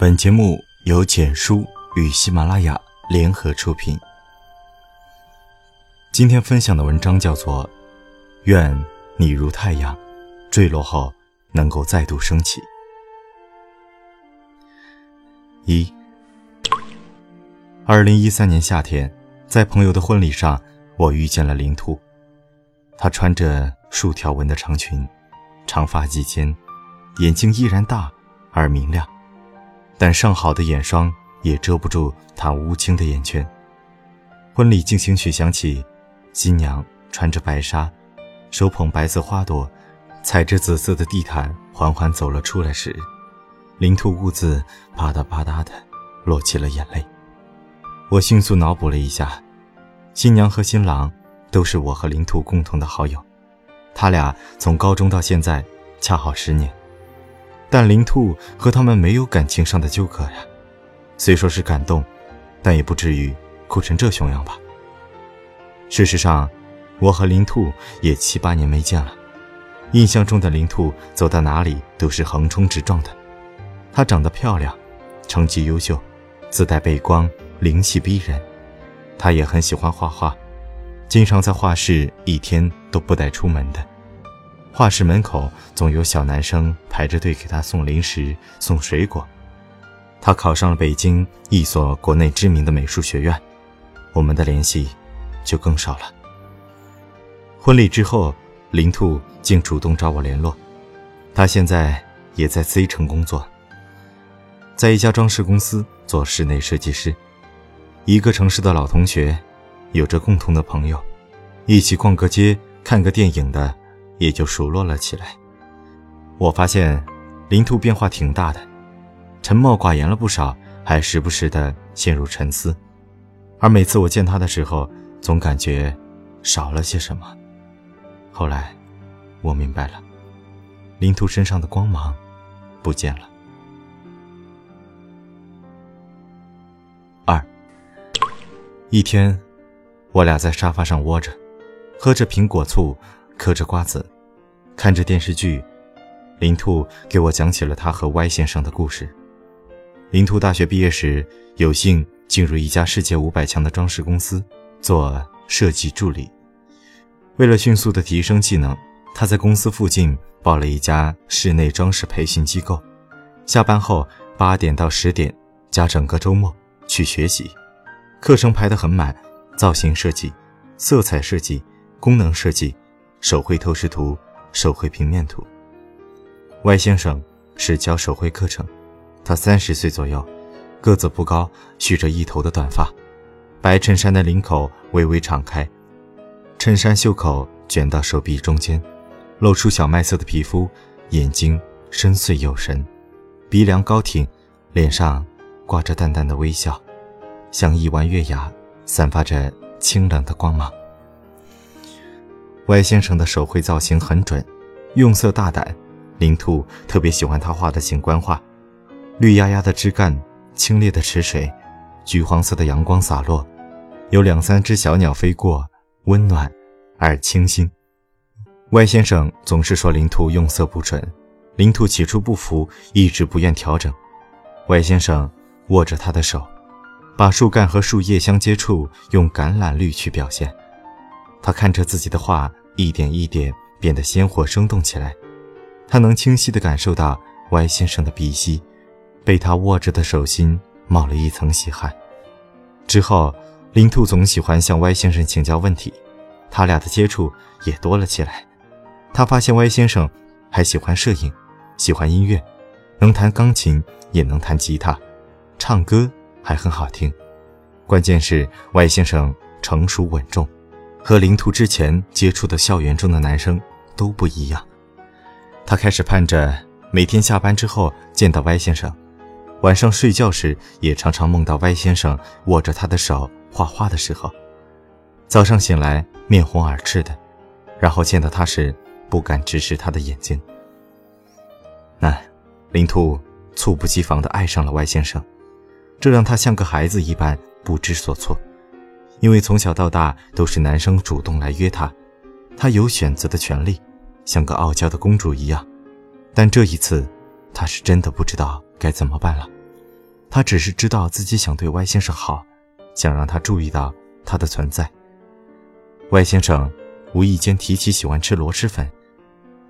本节目由简书与喜马拉雅联合出品。今天分享的文章叫做《愿你如太阳，坠落后能够再度升起》。一，二零一三年夏天，在朋友的婚礼上，我遇见了林兔。她穿着竖条纹的长裙，长发及肩，眼睛依然大而明亮。但上好的眼霜也遮不住她乌青的眼圈。婚礼进行曲响起，新娘穿着白纱，手捧白色花朵，踩着紫色的地毯缓缓走了出来时，林兔兀自吧嗒吧嗒的落起了眼泪。我迅速脑补了一下，新娘和新郎都是我和林兔共同的好友，他俩从高中到现在恰好十年。但林兔和他们没有感情上的纠葛呀，虽说是感动，但也不至于哭成这熊样吧。事实上，我和林兔也七八年没见了。印象中的林兔走到哪里都是横冲直撞的。她长得漂亮，成绩优秀，自带背光，灵气逼人。她也很喜欢画画，经常在画室一天都不带出门的。画室门口总有小男生排着队给他送零食、送水果。他考上了北京一所国内知名的美术学院，我们的联系就更少了。婚礼之后，林兔竟主动找我联络。他现在也在 C 城工作，在一家装饰公司做室内设计师。一个城市的老同学，有着共同的朋友，一起逛个街、看个电影的。也就熟络了起来。我发现林兔变化挺大的，沉默寡言了不少，还时不时的陷入沉思。而每次我见他的时候，总感觉少了些什么。后来我明白了，林兔身上的光芒不见了。二一天，我俩在沙发上窝着，喝着苹果醋。嗑着瓜子，看着电视剧，林兔给我讲起了他和 Y 先生的故事。林兔大学毕业时，有幸进入一家世界五百强的装饰公司做设计助理。为了迅速的提升技能，他在公司附近报了一家室内装饰培训机构。下班后八点到十点加整个周末去学习，课程排得很满，造型设计、色彩设计、功能设计。手绘透视图、手绘平面图。Y 先生是教手绘课程，他三十岁左右，个子不高，蓄着一头的短发，白衬衫的领口微微敞开，衬衫袖口卷到手臂中间，露出小麦色的皮肤，眼睛深邃有神，鼻梁高挺，脸上挂着淡淡的微笑，像一弯月牙，散发着清冷的光芒。Y 先生的手绘造型很准，用色大胆。林兔特别喜欢他画的景观画，绿压压的枝干，清冽的池水，橘黄色的阳光洒落，有两三只小鸟飞过，温暖而清新。Y 先生总是说林兔用色不准，林兔起初不服，一直不愿调整。Y 先生握着他的手，把树干和树叶相接触，用橄榄绿去表现。他看着自己的画。一点一点变得鲜活生动起来，他能清晰地感受到 Y 先生的鼻息，被他握着的手心冒了一层细汗。之后，林兔总喜欢向 Y 先生请教问题，他俩的接触也多了起来。他发现 Y 先生还喜欢摄影，喜欢音乐，能弹钢琴，也能弹吉他，唱歌还很好听。关键是 Y 先生成熟稳重。和林兔之前接触的校园中的男生都不一样，他开始盼着每天下班之后见到 Y 先生，晚上睡觉时也常常梦到 Y 先生握着他的手画画的时候，早上醒来面红耳赤的，然后见到他时不敢直视他的眼睛。那林兔猝不及防地爱上了 Y 先生，这让他像个孩子一般不知所措。因为从小到大都是男生主动来约她，她有选择的权利，像个傲娇的公主一样。但这一次，她是真的不知道该怎么办了。她只是知道自己想对歪先生好，想让他注意到他的存在。歪先生无意间提起喜欢吃螺蛳粉，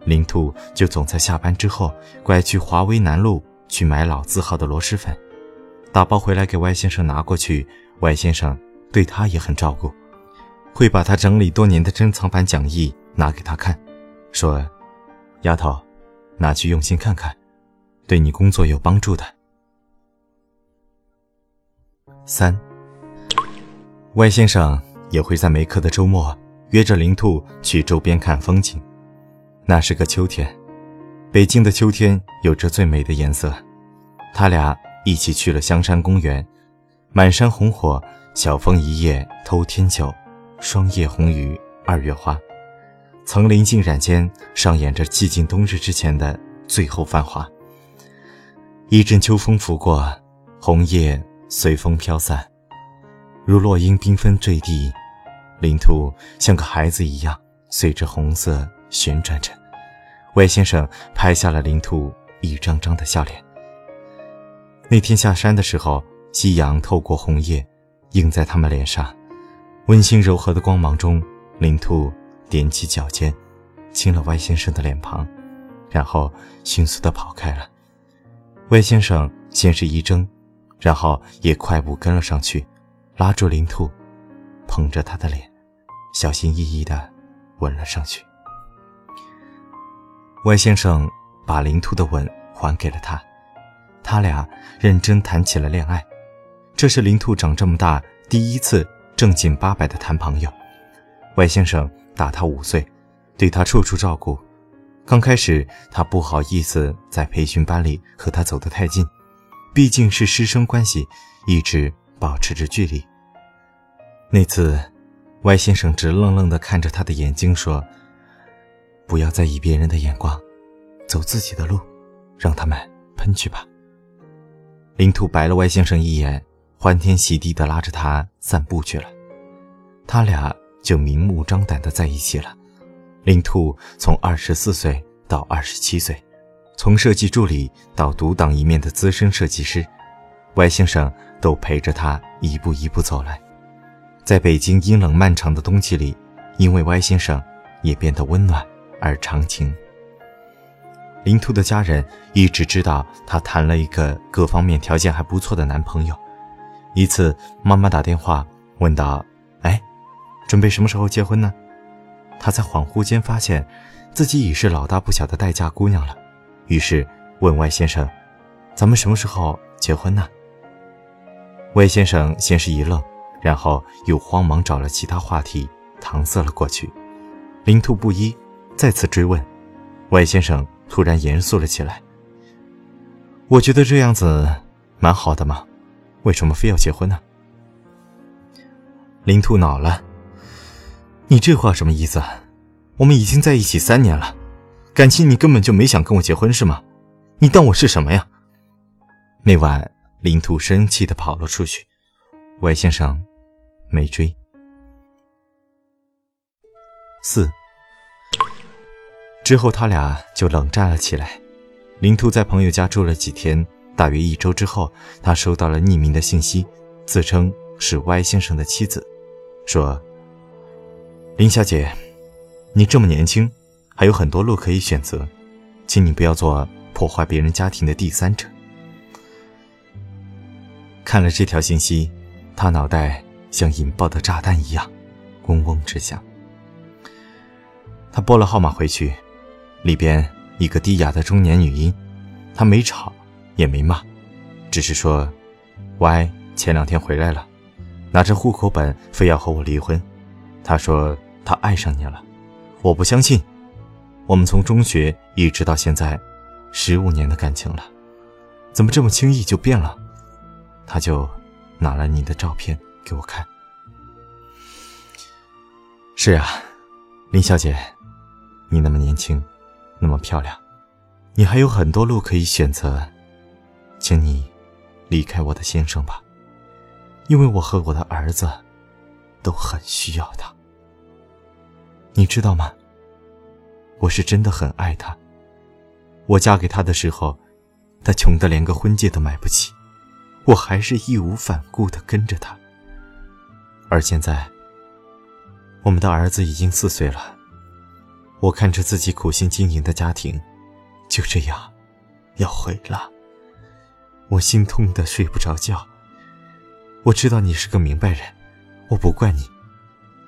林兔就总在下班之后拐去华威南路去买老字号的螺蛳粉，打包回来给歪先生拿过去。歪先生对他也很照顾，会把他整理多年的珍藏版讲义拿给他看，说：“丫头，拿去用心看看，对你工作有帮助的。”三，歪先生也会在没课的周末约着林兔去周边看风景。那是个秋天，北京的秋天有着最美的颜色。他俩一起去了香山公园，满山红火，晓风一夜偷天酒，霜叶红于二月花，层林尽染间上演着寂静冬日之前的最后繁华。一阵秋风拂过，红叶。随风飘散，如落英缤纷坠地，林兔像个孩子一样随着红色旋转着。外先生拍下了林兔一张张的笑脸。那天下山的时候，夕阳透过红叶，映在他们脸上，温馨柔和的光芒中，林兔踮起脚尖，亲了歪先生的脸庞，然后迅速地跑开了。歪先生先是一怔。然后也快步跟了上去，拉住林兔，捧着他的脸，小心翼翼地吻了上去。歪先生把林兔的吻还给了他，他俩认真谈起了恋爱。这是林兔长这么大第一次正经八百的谈朋友。外先生大他五岁，对他处处照顾。刚开始他不好意思在培训班里和他走得太近。毕竟是师生关系，一直保持着距离。那次，歪先生直愣愣地看着他的眼睛说：“不要在意别人的眼光，走自己的路，让他们喷去吧。”林兔白了歪先生一眼，欢天喜地地拉着他散步去了。他俩就明目张胆地在一起了。林兔从二十四岁到二十七岁。从设计助理到独当一面的资深设计师，歪先生都陪着他一步一步走来。在北京阴冷漫长的冬季里，因为歪先生也变得温暖而长情。林兔的家人一直知道她谈了一个各方面条件还不错的男朋友。一次，妈妈打电话问道：“哎，准备什么时候结婚呢？”她在恍惚间发现，自己已是老大不小的待嫁姑娘了。于是问外先生：“咱们什么时候结婚呢？”外先生先是一愣，然后又慌忙找了其他话题搪塞了过去。林兔不依，再次追问，外先生突然严肃了起来：“我觉得这样子蛮好的嘛，为什么非要结婚呢？”林兔恼了：“你这话什么意思？我们已经在一起三年了。”感情你根本就没想跟我结婚是吗？你当我是什么呀？那晚林兔生气的跑了出去，外先生没追。四之后他俩就冷战了起来。林兔在朋友家住了几天，大约一周之后，他收到了匿名的信息，自称是歪先生的妻子，说：“林小姐，你这么年轻。”还有很多路可以选择，请你不要做破坏别人家庭的第三者。看了这条信息，他脑袋像引爆的炸弹一样，嗡嗡直响。他拨了号码回去，里边一个低哑的中年女音，他没吵也没骂，只是说：“Y 前两天回来了，拿着户口本非要和我离婚。他说他爱上你了，我不相信。”我们从中学一直到现在，十五年的感情了，怎么这么轻易就变了？他就拿了你的照片给我看。是啊，林小姐，你那么年轻，那么漂亮，你还有很多路可以选择，请你离开我的先生吧，因为我和我的儿子都很需要他，你知道吗？我是真的很爱他。我嫁给他的时候，他穷得连个婚戒都买不起。我还是义无反顾的跟着他。而现在，我们的儿子已经四岁了，我看着自己苦心经营的家庭，就这样要毁了，我心痛的睡不着觉。我知道你是个明白人，我不怪你，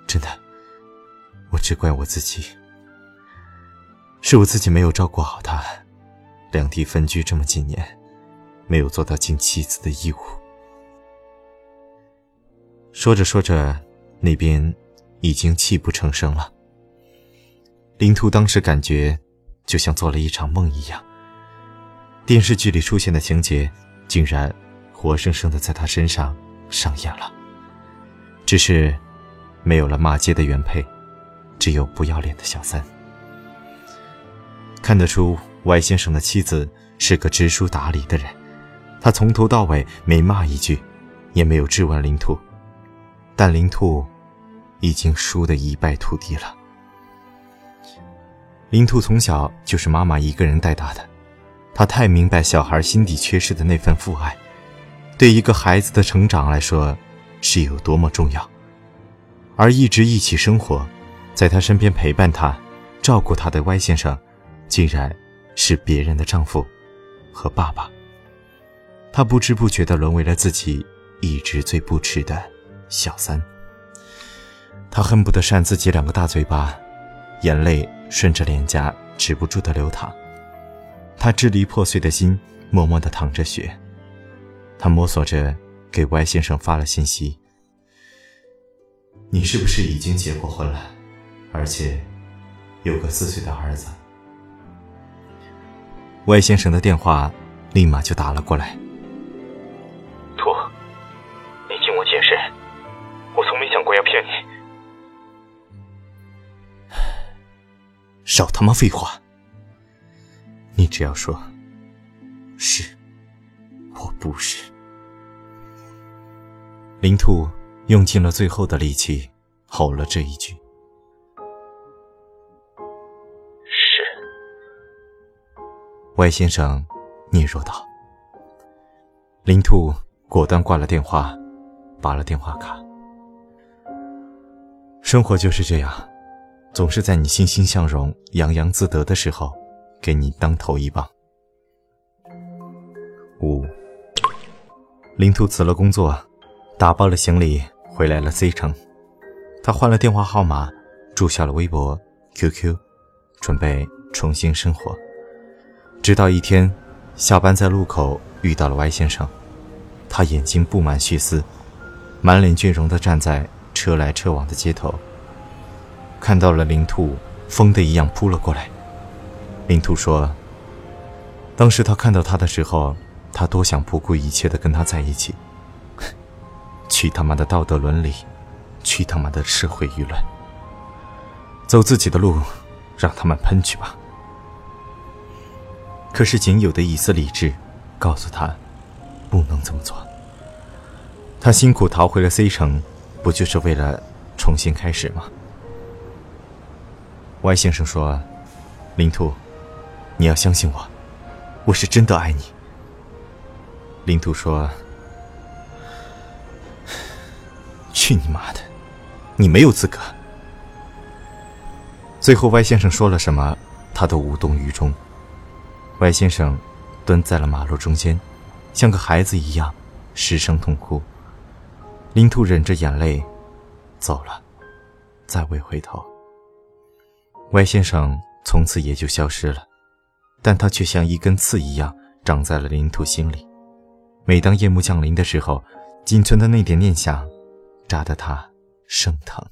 真的，我只怪我自己，是我自己没有照顾好他，两地分居这么几年，没有做到尽妻子的义务。说着说着，那边已经泣不成声了。林兔当时感觉就像做了一场梦一样，电视剧里出现的情节，竟然活生生的在他身上。上演了，只是没有了骂街的原配，只有不要脸的小三。看得出歪先生的妻子是个知书达理的人，他从头到尾没骂一句，也没有质问林兔，但林兔已经输得一败涂地了。林兔从小就是妈妈一个人带大的，她太明白小孩心底缺失的那份父爱。对一个孩子的成长来说，是有多么重要。而一直一起生活，在他身边陪伴他、照顾他的歪先生，竟然是别人的丈夫和爸爸。他不知不觉地沦为了自己一直最不耻的小三。他恨不得扇自己两个大嘴巴，眼泪顺着脸颊止不住的流淌。他支离破碎的心默默地淌着血。他摸索着给歪先生发了信息：“你是不是已经结过婚了，而且有个四岁的儿子？”歪先生的电话立马就打了过来：“托，你听我解释，我从没想过要骗你。少他妈废话！你只要说，是，我不是。”林兔用尽了最后的力气，吼了这一句：“是。”歪先生嗫嚅道。林兔果断挂了电话，拔了电话卡。生活就是这样，总是在你欣欣向荣、洋洋自得的时候，给你当头一棒。五，林兔辞了工作。打包了行李，回来了 C 城。他换了电话号码，注销了微博、QQ，准备重新生活。直到一天，下班在路口遇到了 Y 先生，他眼睛布满血丝，满脸倦容地站在车来车往的街头。看到了林兔，疯的一样扑了过来。林兔说：“当时他看到他的时候，他多想不顾一切的跟他在一起。”去他妈的道德伦理，去他妈的社会舆论，走自己的路，让他们喷去吧。可是仅有的一丝理智，告诉他，不能这么做。他辛苦逃回了 C 城，不就是为了重新开始吗？Y 先生说：“林兔，你要相信我，我是真的爱你。”林兔说。去你妈的！你没有资格。最后，歪先生说了什么，他都无动于衷。歪先生蹲在了马路中间，像个孩子一样失声痛哭。林兔忍着眼泪走了，再未回头。歪先生从此也就消失了，但他却像一根刺一样长在了林兔心里。每当夜幕降临的时候，仅存的那点念想。扎得他生疼。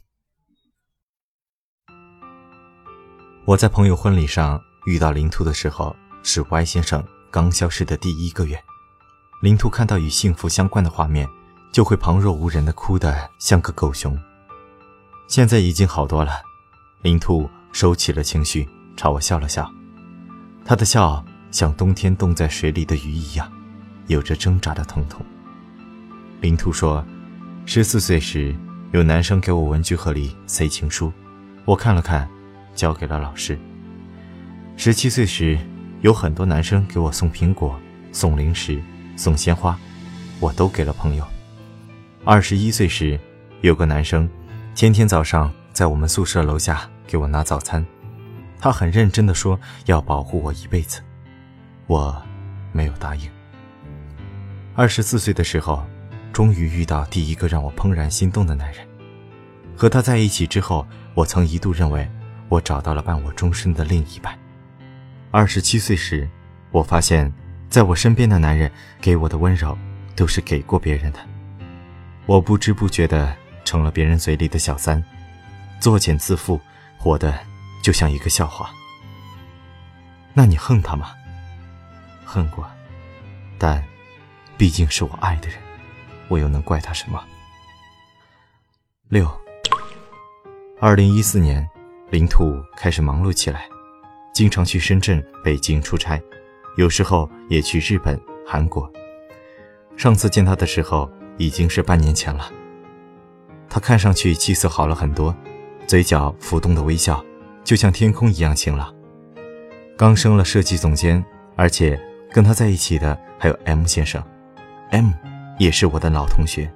我在朋友婚礼上遇到林兔的时候，是 Y 先生刚消失的第一个月。林兔看到与幸福相关的画面，就会旁若无人的哭得像个狗熊。现在已经好多了，林兔收起了情绪，朝我笑了笑。他的笑像冬天冻在水里的鱼一样，有着挣扎的疼痛。林兔说。十四岁时，有男生给我文具盒里塞情书，我看了看，交给了老师。十七岁时，有很多男生给我送苹果、送零食、送鲜花，我都给了朋友。二十一岁时，有个男生，天天早上在我们宿舍楼下给我拿早餐，他很认真的说要保护我一辈子，我没有答应。二十四岁的时候，终于遇到第一个让我怦然心动的男人，和他在一起之后，我曾一度认为我找到了伴我终身的另一半。二十七岁时，我发现，在我身边的男人给我的温柔，都是给过别人的。我不知不觉的成了别人嘴里的小三，作茧自缚，活的就像一个笑话。那你恨他吗？恨过，但，毕竟是我爱的人，我又能怪他什么？六。二零一四年，林兔开始忙碌起来。经常去深圳、北京出差，有时候也去日本、韩国。上次见他的时候已经是半年前了。他看上去气色好了很多，嘴角浮动的微笑就像天空一样晴朗。刚升了设计总监，而且跟他在一起的还有 M 先生。M 也是我的老同学，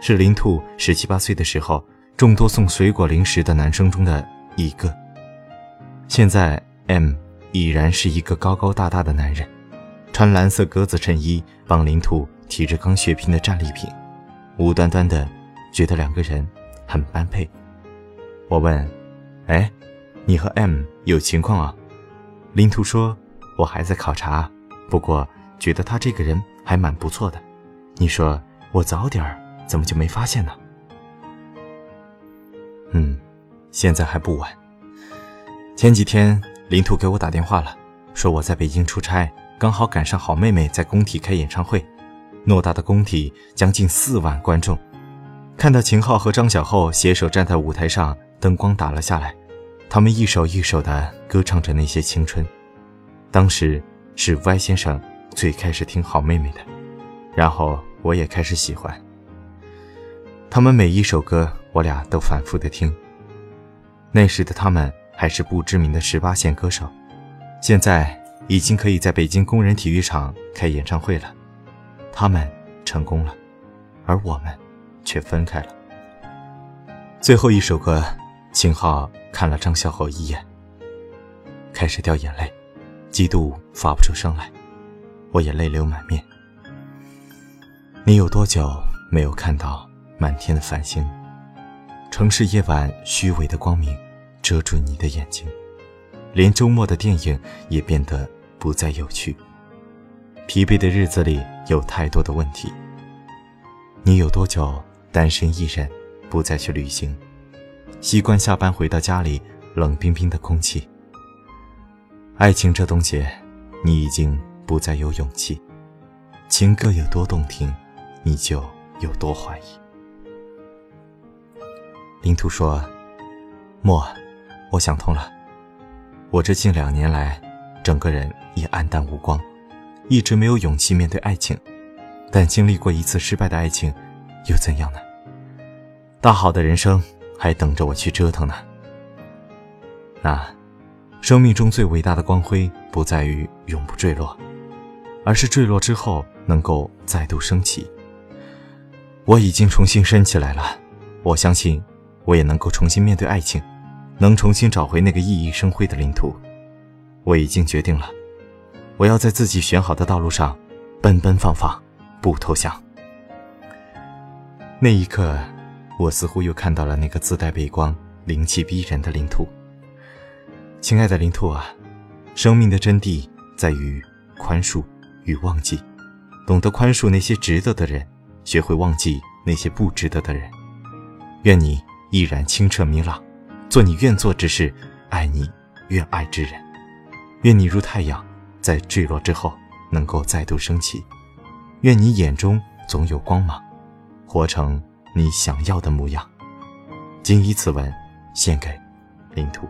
是林兔十七八岁的时候众多送水果零食的男生中的一个。现在。M 已然是一个高高大大的男人，穿蓝色格子衬衣，帮林兔提着刚血拼的战利品，无端端的觉得两个人很般配。我问：“哎，你和 M 有情况啊？”林图说：“我还在考察，不过觉得他这个人还蛮不错的。你说我早点怎么就没发现呢？”嗯，现在还不晚。前几天。林图给我打电话了，说我在北京出差，刚好赶上好妹妹在工体开演唱会。偌大的工体，将近四万观众，看到秦昊和张小厚携手站在舞台上，灯光打了下来，他们一首一首的歌唱着那些青春。当时是歪先生最开始听好妹妹的，然后我也开始喜欢。他们每一首歌，我俩都反复的听。那时的他们。还是不知名的十八线歌手，现在已经可以在北京工人体育场开演唱会了。他们成功了，而我们却分开了。最后一首歌，秦昊看了张小厚一眼，开始掉眼泪，激动发不出声来，我也泪流满面。你有多久没有看到满天的繁星？城市夜晚虚伪的光明。遮住你的眼睛，连周末的电影也变得不再有趣。疲惫的日子里有太多的问题。你有多久单身一人，不再去旅行？习惯下班回到家里冷冰冰的空气。爱情这东西，你已经不再有勇气。情歌有多动听，你就有多怀疑。林图说：“莫。”我想通了，我这近两年来，整个人也黯淡无光，一直没有勇气面对爱情。但经历过一次失败的爱情，又怎样呢？大好的人生还等着我去折腾呢。那，生命中最伟大的光辉，不在于永不坠落，而是坠落之后能够再度升起。我已经重新升起来了，我相信，我也能够重新面对爱情。能重新找回那个熠熠生辉的领土，我已经决定了，我要在自己选好的道路上奔奔放放，不投降。那一刻，我似乎又看到了那个自带背光、灵气逼人的领土。亲爱的领土啊，生命的真谛在于宽恕与忘记，懂得宽恕那些值得的人，学会忘记那些不值得的人。愿你依然清澈明朗。做你愿做之事，爱你愿爱之人。愿你如太阳，在坠落之后能够再度升起。愿你眼中总有光芒，活成你想要的模样。谨以此文献给领土。